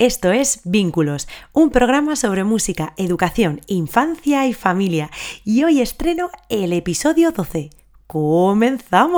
Esto es Vínculos, un programa sobre música, educación, infancia y familia. Y hoy estreno el episodio 12. ¡Comenzamos!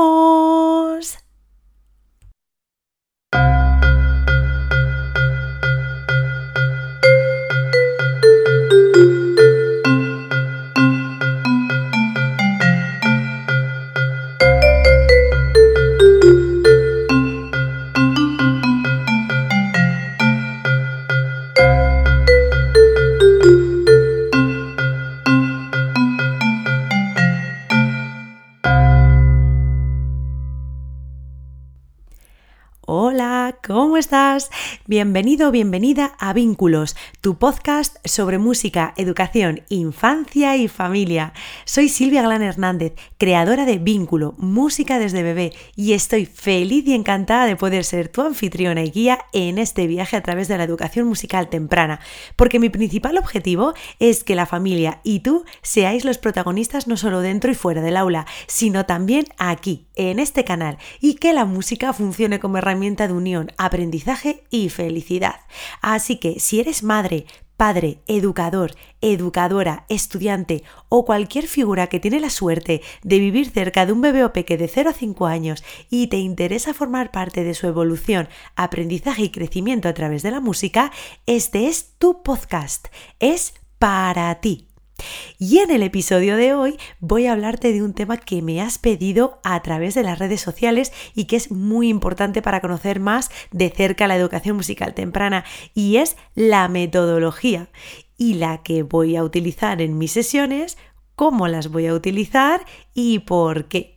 Hola, ¿cómo estás? Bienvenido, bienvenida a Vínculos, tu podcast sobre música, educación, infancia y familia. Soy Silvia Galán Hernández, creadora de Vínculo, música desde bebé, y estoy feliz y encantada de poder ser tu anfitriona y guía en este viaje a través de la educación musical temprana, porque mi principal objetivo es que la familia y tú seáis los protagonistas no solo dentro y fuera del aula, sino también aquí, en este canal, y que la música funcione como herramienta de unión, aprendizaje y felicidad. Así que si eres madre, padre, educador, educadora, estudiante o cualquier figura que tiene la suerte de vivir cerca de un bebé o peque de 0 a 5 años y te interesa formar parte de su evolución, aprendizaje y crecimiento a través de la música, este es tu podcast. Es para ti. Y en el episodio de hoy voy a hablarte de un tema que me has pedido a través de las redes sociales y que es muy importante para conocer más de cerca la educación musical temprana y es la metodología y la que voy a utilizar en mis sesiones, cómo las voy a utilizar y por qué.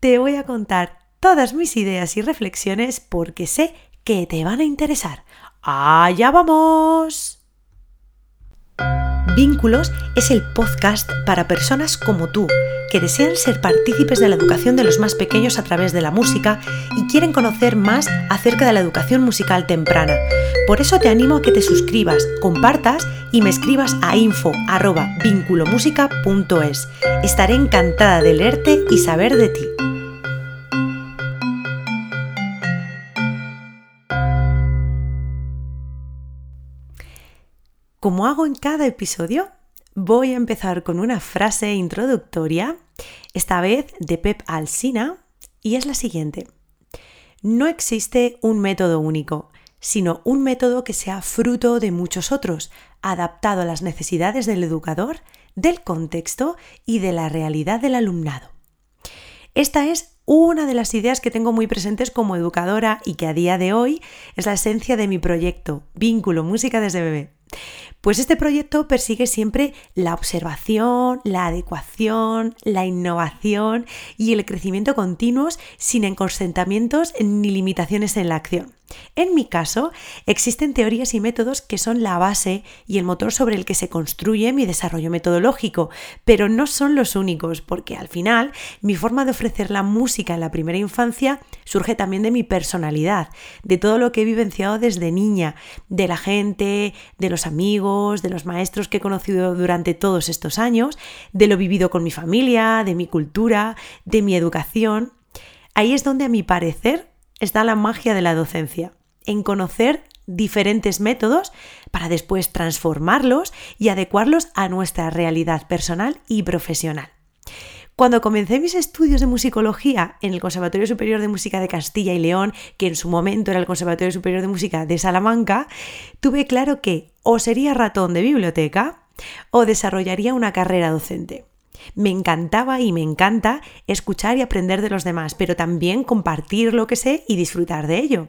Te voy a contar todas mis ideas y reflexiones porque sé que te van a interesar. ¡Allá vamos! Vínculos es el podcast para personas como tú, que desean ser partícipes de la educación de los más pequeños a través de la música y quieren conocer más acerca de la educación musical temprana. Por eso te animo a que te suscribas, compartas y me escribas a info@vinculomusica.es. Estaré encantada de leerte y saber de ti. Como hago en cada episodio, voy a empezar con una frase introductoria, esta vez de Pep Alsina, y es la siguiente. No existe un método único, sino un método que sea fruto de muchos otros, adaptado a las necesidades del educador, del contexto y de la realidad del alumnado. Esta es una de las ideas que tengo muy presentes como educadora y que a día de hoy es la esencia de mi proyecto, Vínculo Música desde Bebé. Pues este proyecto persigue siempre la observación, la adecuación, la innovación y el crecimiento continuos sin enconsentamientos ni limitaciones en la acción. En mi caso, existen teorías y métodos que son la base y el motor sobre el que se construye mi desarrollo metodológico, pero no son los únicos, porque al final mi forma de ofrecer la música en la primera infancia surge también de mi personalidad, de todo lo que he vivenciado desde niña, de la gente, de los amigos, de los maestros que he conocido durante todos estos años, de lo vivido con mi familia, de mi cultura, de mi educación. Ahí es donde a mi parecer está la magia de la docencia, en conocer diferentes métodos para después transformarlos y adecuarlos a nuestra realidad personal y profesional. Cuando comencé mis estudios de musicología en el Conservatorio Superior de Música de Castilla y León, que en su momento era el Conservatorio Superior de Música de Salamanca, tuve claro que o sería ratón de biblioteca o desarrollaría una carrera docente. Me encantaba y me encanta escuchar y aprender de los demás, pero también compartir lo que sé y disfrutar de ello.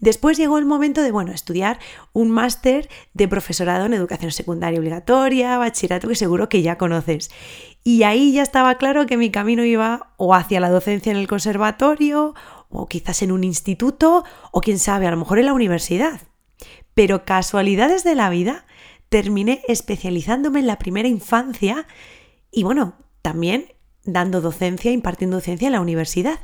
Después llegó el momento de, bueno, estudiar un máster de profesorado en educación secundaria obligatoria, bachillerato que seguro que ya conoces. Y ahí ya estaba claro que mi camino iba o hacia la docencia en el conservatorio, o quizás en un instituto, o quién sabe, a lo mejor en la universidad. Pero casualidades de la vida, terminé especializándome en la primera infancia y bueno, también dando docencia, impartiendo docencia en la universidad.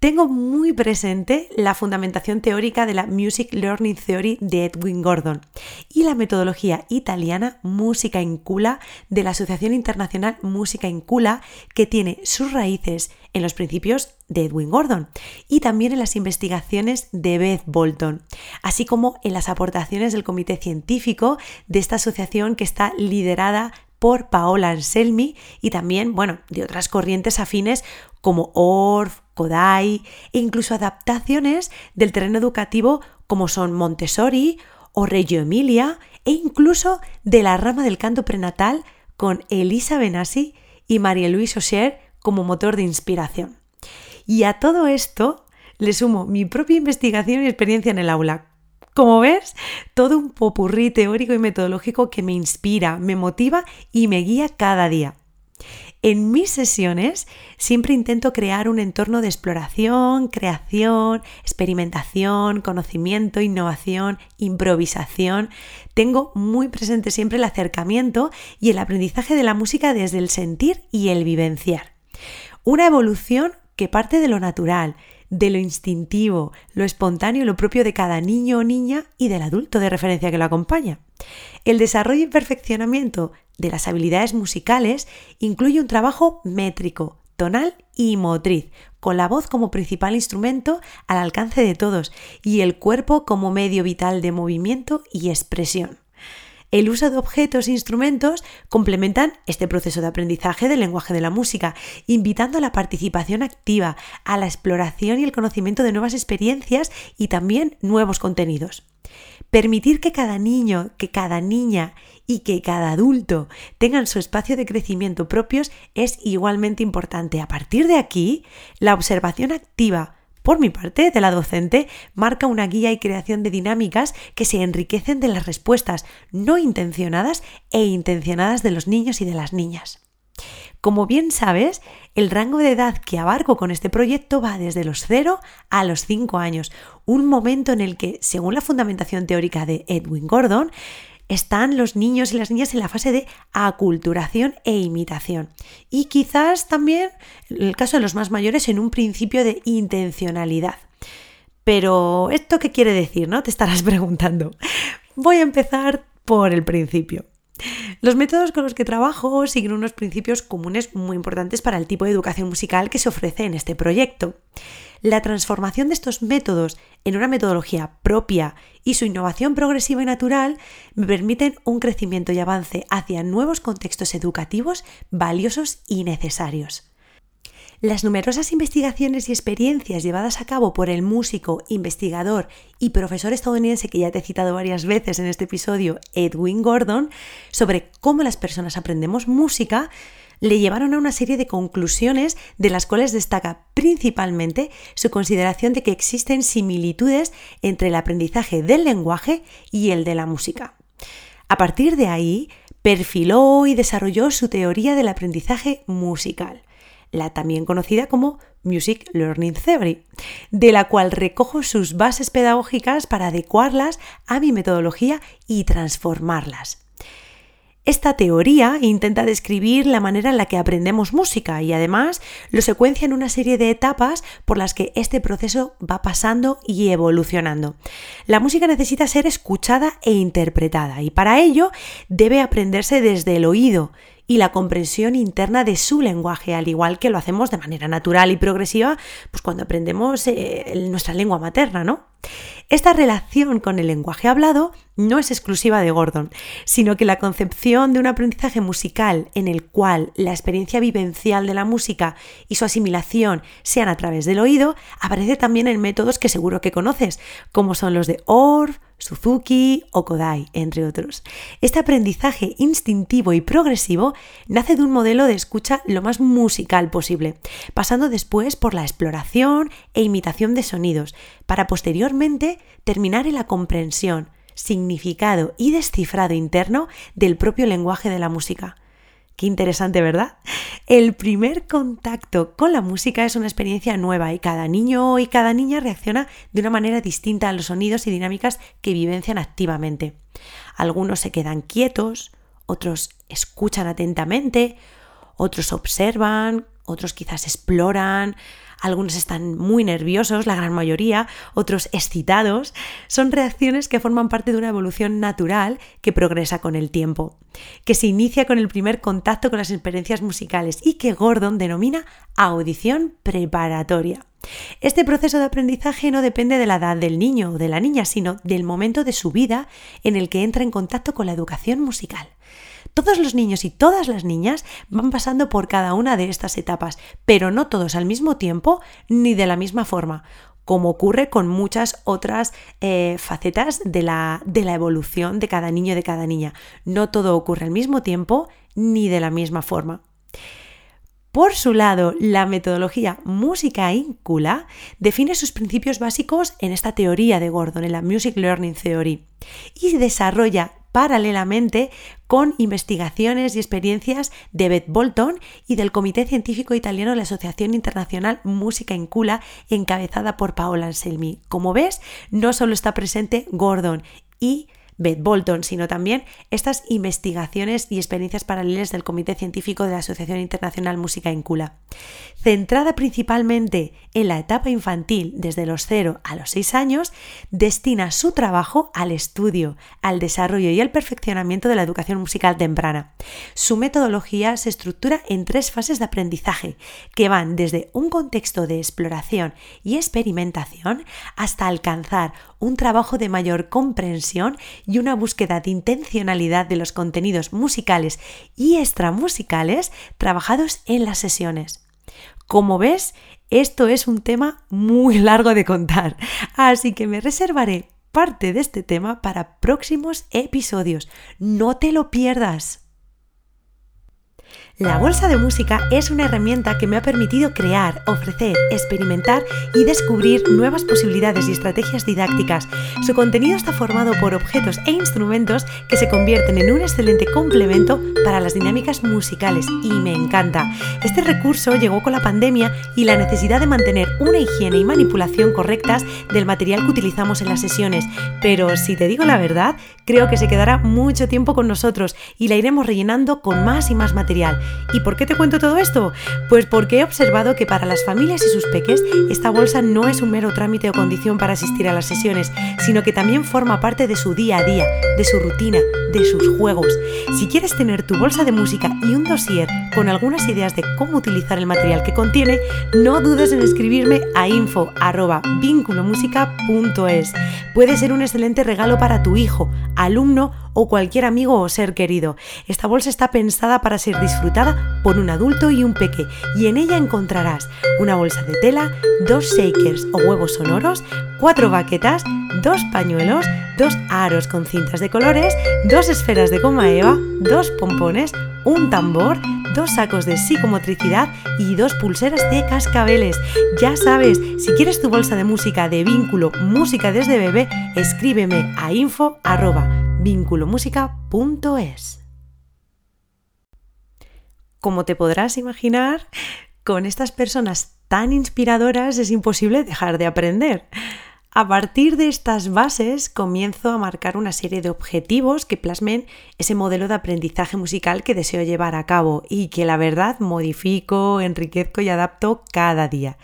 tengo muy presente la fundamentación teórica de la Music Learning Theory de Edwin Gordon y la metodología italiana Música Incula de la Asociación Internacional Música Incula que tiene sus raíces en los principios de Edwin Gordon y también en las investigaciones de Beth Bolton, así como en las aportaciones del comité científico de esta asociación que está liderada por Paola Anselmi y también, bueno, de otras corrientes afines como Orff, Kodai e incluso adaptaciones del terreno educativo como son Montessori o Reggio Emilia e incluso de la rama del canto prenatal con Elisa Benassi y María Luisa Osher como motor de inspiración. Y a todo esto le sumo mi propia investigación y experiencia en el aula, como ves, todo un popurrí teórico y metodológico que me inspira, me motiva y me guía cada día. En mis sesiones siempre intento crear un entorno de exploración, creación, experimentación, conocimiento, innovación, improvisación. Tengo muy presente siempre el acercamiento y el aprendizaje de la música desde el sentir y el vivenciar. Una evolución que parte de lo natural, de lo instintivo, lo espontáneo, lo propio de cada niño o niña y del adulto de referencia que lo acompaña. El desarrollo y perfeccionamiento de las habilidades musicales incluye un trabajo métrico, tonal y motriz, con la voz como principal instrumento al alcance de todos y el cuerpo como medio vital de movimiento y expresión el uso de objetos e instrumentos complementan este proceso de aprendizaje del lenguaje de la música, invitando a la participación activa, a la exploración y el conocimiento de nuevas experiencias y también nuevos contenidos. Permitir que cada niño, que cada niña y que cada adulto tengan su espacio de crecimiento propios es igualmente importante. A partir de aquí, la observación activa, por mi parte, de la docente, marca una guía y creación de dinámicas que se enriquecen de las respuestas no intencionadas e intencionadas de los niños y de las niñas. Como bien sabes, el rango de edad que abarco con este proyecto va desde los 0 a los 5 años, un momento en el que, según la fundamentación teórica de Edwin Gordon, están los niños y las niñas en la fase de aculturación e imitación. Y quizás también, en el caso de los más mayores, en un principio de intencionalidad. Pero, ¿esto qué quiere decir? ¿No? Te estarás preguntando. Voy a empezar por el principio. Los métodos con los que trabajo siguen unos principios comunes muy importantes para el tipo de educación musical que se ofrece en este proyecto. La transformación de estos métodos en una metodología propia y su innovación progresiva y natural me permiten un crecimiento y avance hacia nuevos contextos educativos valiosos y necesarios. Las numerosas investigaciones y experiencias llevadas a cabo por el músico, investigador y profesor estadounidense que ya te he citado varias veces en este episodio, Edwin Gordon, sobre cómo las personas aprendemos música, le llevaron a una serie de conclusiones de las cuales destaca principalmente su consideración de que existen similitudes entre el aprendizaje del lenguaje y el de la música. A partir de ahí, perfiló y desarrolló su teoría del aprendizaje musical la también conocida como Music Learning Theory, de la cual recojo sus bases pedagógicas para adecuarlas a mi metodología y transformarlas. Esta teoría intenta describir la manera en la que aprendemos música y además lo secuencia en una serie de etapas por las que este proceso va pasando y evolucionando. La música necesita ser escuchada e interpretada y para ello debe aprenderse desde el oído y la comprensión interna de su lenguaje, al igual que lo hacemos de manera natural y progresiva, pues cuando aprendemos eh, nuestra lengua materna, ¿no? Esta relación con el lenguaje hablado no es exclusiva de Gordon, sino que la concepción de un aprendizaje musical en el cual la experiencia vivencial de la música y su asimilación sean a través del oído aparece también en métodos que seguro que conoces, como son los de Orff, Suzuki o Kodai, entre otros. Este aprendizaje instintivo y progresivo nace de un modelo de escucha lo más musical posible, pasando después por la exploración e imitación de sonidos, para posteriormente terminar en la comprensión, significado y descifrado interno del propio lenguaje de la música. Qué interesante, ¿verdad? El primer contacto con la música es una experiencia nueva y cada niño y cada niña reacciona de una manera distinta a los sonidos y dinámicas que vivencian activamente. Algunos se quedan quietos, otros escuchan atentamente, otros observan, otros quizás exploran, algunos están muy nerviosos, la gran mayoría, otros excitados. Son reacciones que forman parte de una evolución natural que progresa con el tiempo, que se inicia con el primer contacto con las experiencias musicales y que Gordon denomina audición preparatoria. Este proceso de aprendizaje no depende de la edad del niño o de la niña, sino del momento de su vida en el que entra en contacto con la educación musical. Todos los niños y todas las niñas van pasando por cada una de estas etapas, pero no todos al mismo tiempo ni de la misma forma como ocurre con muchas otras eh, facetas de la, de la evolución de cada niño y de cada niña. No todo ocurre al mismo tiempo ni de la misma forma. Por su lado, la metodología música íncula define sus principios básicos en esta teoría de Gordon, en la Music Learning Theory, y desarrolla paralelamente con investigaciones y experiencias de Beth Bolton y del Comité Científico Italiano de la Asociación Internacional Música Incula, encabezada por Paola Anselmi. Como ves, no solo está presente Gordon y Beth Bolton, sino también estas investigaciones y experiencias paralelas del Comité Científico de la Asociación Internacional Música Incula. Centrada principalmente en la etapa infantil desde los 0 a los 6 años, destina su trabajo al estudio, al desarrollo y al perfeccionamiento de la educación musical temprana. Su metodología se estructura en tres fases de aprendizaje, que van desde un contexto de exploración y experimentación hasta alcanzar un trabajo de mayor comprensión y una búsqueda de intencionalidad de los contenidos musicales y extramusicales trabajados en las sesiones. Como ves, esto es un tema muy largo de contar, así que me reservaré parte de este tema para próximos episodios. No te lo pierdas. La bolsa de música es una herramienta que me ha permitido crear, ofrecer, experimentar y descubrir nuevas posibilidades y estrategias didácticas. Su contenido está formado por objetos e instrumentos que se convierten en un excelente complemento para las dinámicas musicales y me encanta. Este recurso llegó con la pandemia y la necesidad de mantener una higiene y manipulación correctas del material que utilizamos en las sesiones, pero si te digo la verdad, creo que se quedará mucho tiempo con nosotros y la iremos rellenando con más y más material. ¿Y por qué te cuento todo esto? Pues porque he observado que para las familias y sus peques esta bolsa no es un mero trámite o condición para asistir a las sesiones, sino que también forma parte de su día a día, de su rutina, de sus juegos. Si quieres tener tu bolsa de música y un dossier con algunas ideas de cómo utilizar el material que contiene, no dudes en escribirme a info@vinculomusica.es. Puede ser un excelente regalo para tu hijo, alumno o cualquier amigo o ser querido. Esta bolsa está pensada para ser disfrutada por un adulto y un peque y en ella encontrarás una bolsa de tela, dos shakers o huevos sonoros, cuatro baquetas, dos pañuelos, dos aros con cintas de colores, dos esferas de goma eva, dos pompones, un tambor, dos sacos de psicomotricidad y dos pulseras de cascabeles. Ya sabes, si quieres tu bolsa de música de vínculo Música desde bebé, escríbeme a info vinculomusica.es. Como te podrás imaginar, con estas personas tan inspiradoras es imposible dejar de aprender. A partir de estas bases comienzo a marcar una serie de objetivos que plasmen ese modelo de aprendizaje musical que deseo llevar a cabo y que la verdad modifico, enriquezco y adapto cada día.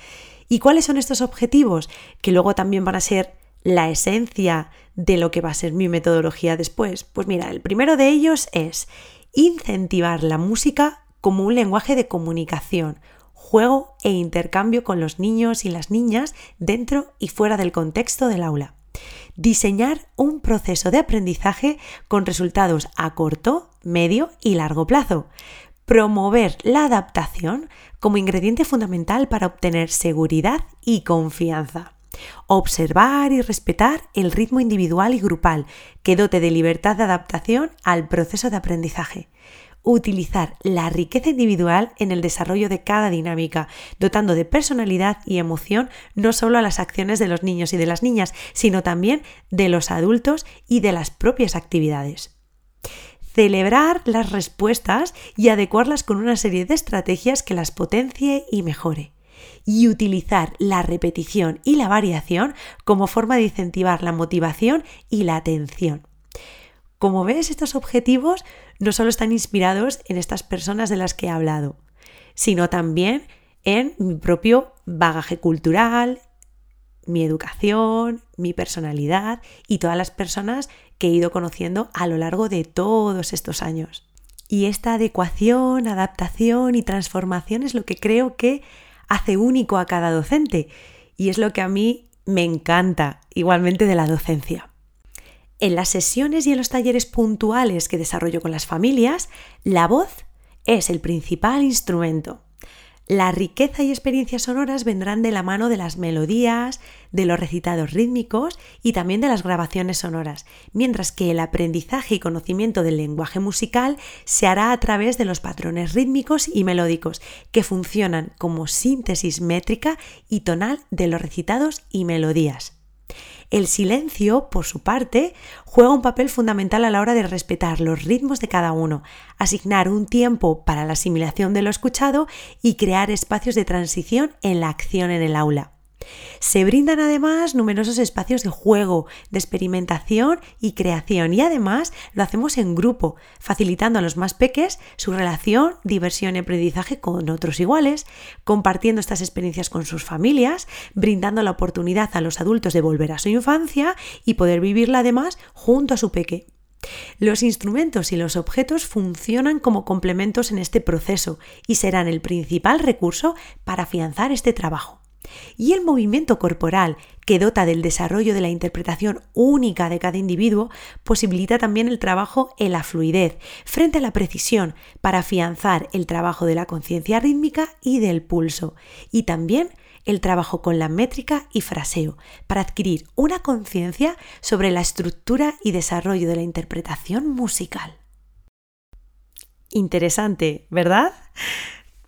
¿Y cuáles son estos objetivos? Que luego también van a ser la esencia de lo que va a ser mi metodología después? Pues mira, el primero de ellos es incentivar la música como un lenguaje de comunicación, juego e intercambio con los niños y las niñas dentro y fuera del contexto del aula. Diseñar un proceso de aprendizaje con resultados a corto, medio y largo plazo. Promover la adaptación como ingrediente fundamental para obtener seguridad y confianza. Observar y respetar el ritmo individual y grupal que dote de libertad de adaptación al proceso de aprendizaje. Utilizar la riqueza individual en el desarrollo de cada dinámica, dotando de personalidad y emoción no solo a las acciones de los niños y de las niñas, sino también de los adultos y de las propias actividades celebrar las respuestas y adecuarlas con una serie de estrategias que las potencie y mejore y utilizar la repetición y la variación como forma de incentivar la motivación y la atención. Como ves, estos objetivos no solo están inspirados en estas personas de las que he hablado, sino también en mi propio bagaje cultural, mi educación, mi personalidad y todas las personas que he ido conociendo a lo largo de todos estos años. Y esta adecuación, adaptación y transformación es lo que creo que hace único a cada docente y es lo que a mí me encanta igualmente de la docencia. En las sesiones y en los talleres puntuales que desarrollo con las familias, la voz es el principal instrumento. La riqueza y experiencias sonoras vendrán de la mano de las melodías, de los recitados rítmicos y también de las grabaciones sonoras, mientras que el aprendizaje y conocimiento del lenguaje musical se hará a través de los patrones rítmicos y melódicos, que funcionan como síntesis métrica y tonal de los recitados y melodías. El silencio, por su parte, juega un papel fundamental a la hora de respetar los ritmos de cada uno, asignar un tiempo para la asimilación de lo escuchado y crear espacios de transición en la acción en el aula. Se brindan además numerosos espacios de juego, de experimentación y creación y además lo hacemos en grupo, facilitando a los más peques su relación, diversión y aprendizaje con otros iguales, compartiendo estas experiencias con sus familias, brindando la oportunidad a los adultos de volver a su infancia y poder vivirla además junto a su peque. Los instrumentos y los objetos funcionan como complementos en este proceso y serán el principal recurso para afianzar este trabajo. Y el movimiento corporal, que dota del desarrollo de la interpretación única de cada individuo, posibilita también el trabajo en la fluidez, frente a la precisión, para afianzar el trabajo de la conciencia rítmica y del pulso, y también el trabajo con la métrica y fraseo, para adquirir una conciencia sobre la estructura y desarrollo de la interpretación musical. Interesante, ¿verdad?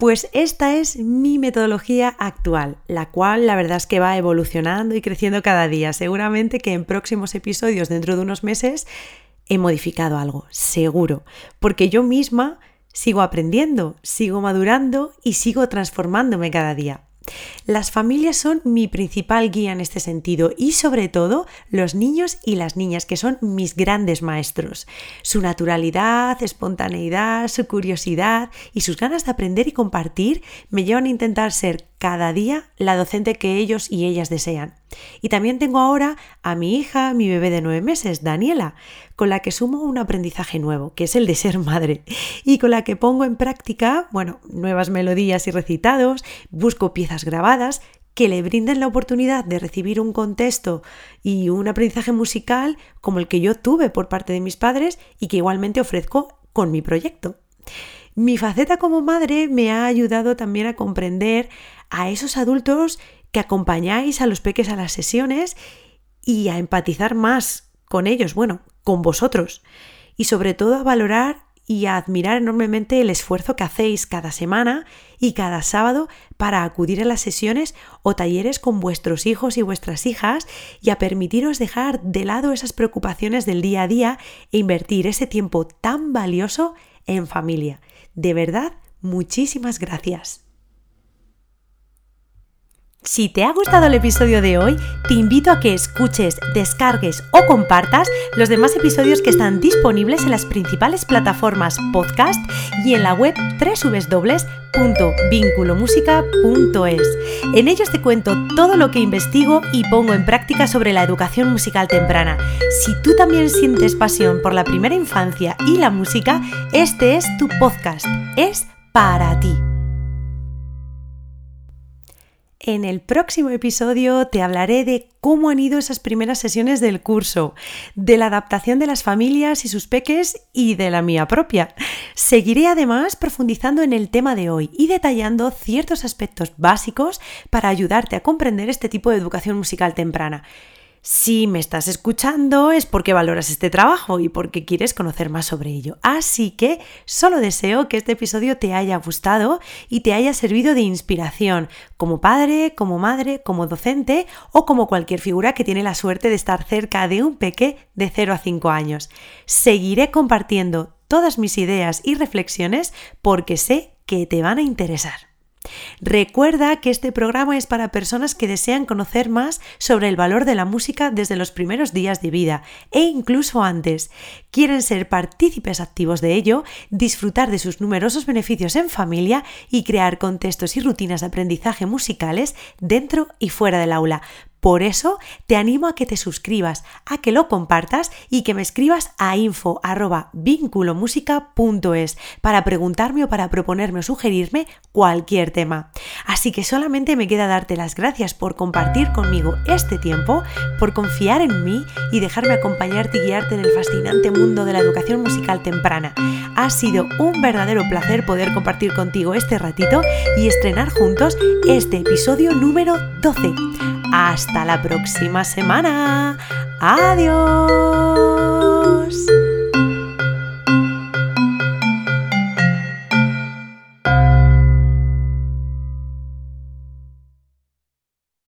Pues esta es mi metodología actual, la cual la verdad es que va evolucionando y creciendo cada día. Seguramente que en próximos episodios, dentro de unos meses, he modificado algo, seguro, porque yo misma sigo aprendiendo, sigo madurando y sigo transformándome cada día. Las familias son mi principal guía en este sentido y sobre todo los niños y las niñas que son mis grandes maestros. Su naturalidad, espontaneidad, su curiosidad y sus ganas de aprender y compartir me llevan a intentar ser cada día la docente que ellos y ellas desean. Y también tengo ahora a mi hija, mi bebé de nueve meses, Daniela, con la que sumo un aprendizaje nuevo, que es el de ser madre, y con la que pongo en práctica, bueno, nuevas melodías y recitados, busco piezas grabadas que le brinden la oportunidad de recibir un contexto y un aprendizaje musical como el que yo tuve por parte de mis padres y que igualmente ofrezco con mi proyecto. Mi faceta como madre me ha ayudado también a comprender a esos adultos que acompañáis a los peques a las sesiones y a empatizar más con ellos, bueno, con vosotros. Y sobre todo a valorar y a admirar enormemente el esfuerzo que hacéis cada semana y cada sábado para acudir a las sesiones o talleres con vuestros hijos y vuestras hijas y a permitiros dejar de lado esas preocupaciones del día a día e invertir ese tiempo tan valioso en familia. De verdad, muchísimas gracias. Si te ha gustado el episodio de hoy, te invito a que escuches, descargues o compartas los demás episodios que están disponibles en las principales plataformas podcast y en la web www.vinculomusica.es. En ellos te cuento todo lo que investigo y pongo en práctica sobre la educación musical temprana. Si tú también sientes pasión por la primera infancia y la música, este es tu podcast. Es para ti. En el próximo episodio te hablaré de cómo han ido esas primeras sesiones del curso, de la adaptación de las familias y sus peques y de la mía propia. Seguiré además profundizando en el tema de hoy y detallando ciertos aspectos básicos para ayudarte a comprender este tipo de educación musical temprana. Si me estás escuchando es porque valoras este trabajo y porque quieres conocer más sobre ello. Así que solo deseo que este episodio te haya gustado y te haya servido de inspiración como padre, como madre, como docente o como cualquier figura que tiene la suerte de estar cerca de un peque de 0 a 5 años. Seguiré compartiendo todas mis ideas y reflexiones porque sé que te van a interesar. Recuerda que este programa es para personas que desean conocer más sobre el valor de la música desde los primeros días de vida e incluso antes. Quieren ser partícipes activos de ello, disfrutar de sus numerosos beneficios en familia y crear contextos y rutinas de aprendizaje musicales dentro y fuera del aula. Por eso te animo a que te suscribas, a que lo compartas y que me escribas a info@vinculomusica.es para preguntarme o para proponerme o sugerirme cualquier tema. Así que solamente me queda darte las gracias por compartir conmigo este tiempo, por confiar en mí y dejarme acompañarte y guiarte en el fascinante mundo de la educación musical temprana. Ha sido un verdadero placer poder compartir contigo este ratito y estrenar juntos este episodio número 12. Hasta la próxima semana. Adiós.